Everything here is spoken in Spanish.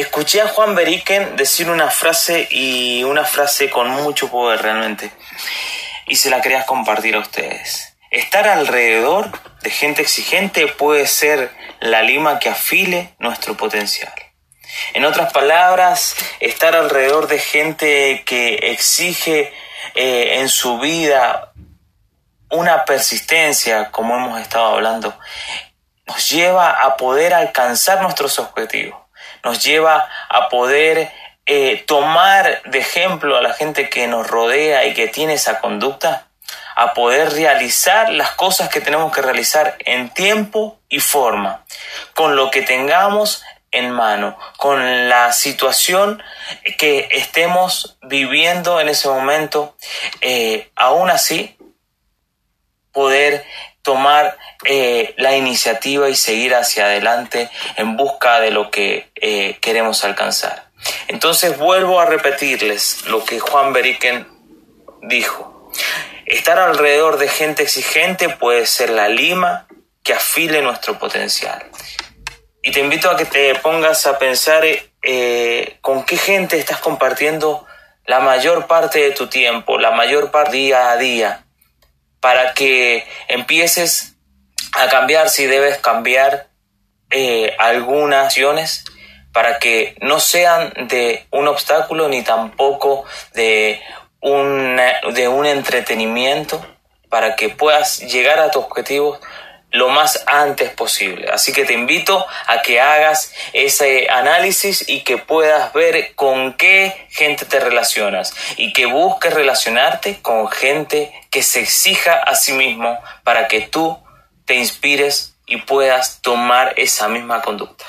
escuché a Juan Beriken decir una frase y una frase con mucho poder realmente. Y se la quería compartir a ustedes. Estar alrededor de gente exigente puede ser la lima que afile nuestro potencial. En otras palabras, estar alrededor de gente que exige eh, en su vida una persistencia, como hemos estado hablando, nos lleva a poder alcanzar nuestros objetivos, nos lleva a poder eh, tomar de ejemplo a la gente que nos rodea y que tiene esa conducta, a poder realizar las cosas que tenemos que realizar en tiempo y forma, con lo que tengamos en mano, con la situación que estemos viviendo en ese momento, eh, aún así poder tomar eh, la iniciativa y seguir hacia adelante en busca de lo que eh, queremos alcanzar. Entonces vuelvo a repetirles lo que Juan Beriken dijo. Estar alrededor de gente exigente puede ser la lima que afile nuestro potencial. Y te invito a que te pongas a pensar eh, con qué gente estás compartiendo la mayor parte de tu tiempo, la mayor parte día a día para que empieces a cambiar si debes cambiar eh, algunas acciones para que no sean de un obstáculo ni tampoco de un, de un entretenimiento para que puedas llegar a tus objetivos lo más antes posible. Así que te invito a que hagas ese análisis y que puedas ver con qué gente te relacionas y que busques relacionarte con gente que se exija a sí mismo para que tú te inspires y puedas tomar esa misma conducta.